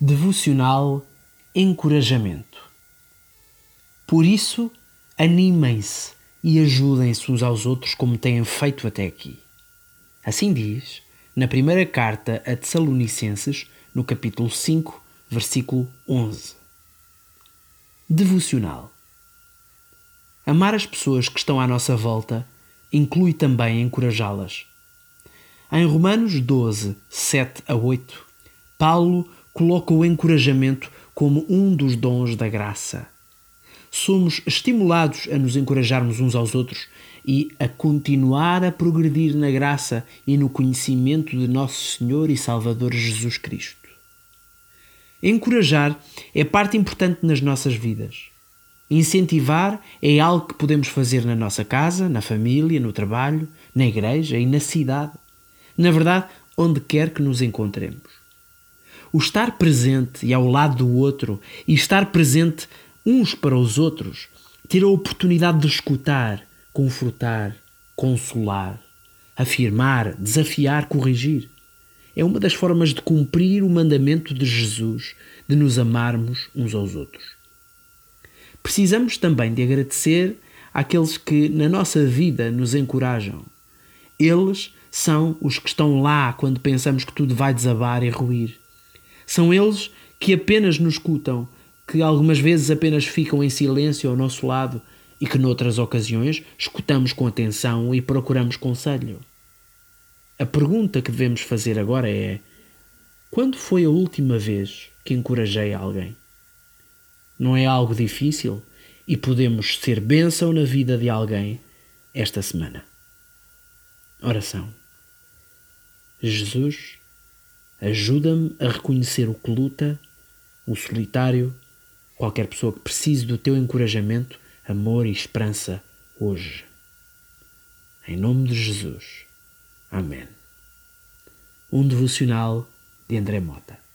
Devocional Encorajamento. Por isso, animem-se e ajudem-se uns aos outros como têm feito até aqui. Assim diz na primeira carta a Tessalonicenses, no capítulo 5, versículo 11. Devocional. Amar as pessoas que estão à nossa volta inclui também encorajá-las. Em Romanos 12, 7 a 8, Paulo coloca o encorajamento como um dos dons da graça. Somos estimulados a nos encorajarmos uns aos outros e a continuar a progredir na graça e no conhecimento de nosso Senhor e Salvador Jesus Cristo. Encorajar é parte importante nas nossas vidas. Incentivar é algo que podemos fazer na nossa casa, na família, no trabalho, na igreja e na cidade. Na verdade, onde quer que nos encontremos. O estar presente e ao lado do outro e estar presente uns para os outros, ter a oportunidade de escutar, confortar, consolar, afirmar, desafiar, corrigir. É uma das formas de cumprir o mandamento de Jesus de nos amarmos uns aos outros. Precisamos também de agradecer àqueles que na nossa vida nos encorajam. Eles são os que estão lá quando pensamos que tudo vai desabar e ruir. São eles que apenas nos escutam, que algumas vezes apenas ficam em silêncio ao nosso lado e que noutras ocasiões escutamos com atenção e procuramos conselho. A pergunta que devemos fazer agora é: quando foi a última vez que encorajei alguém? não é algo difícil e podemos ser bênção na vida de alguém esta semana. Oração. Jesus, ajuda-me a reconhecer o que luta, o solitário, qualquer pessoa que precise do teu encorajamento, amor e esperança hoje. Em nome de Jesus. Amém. Um devocional de André Mota.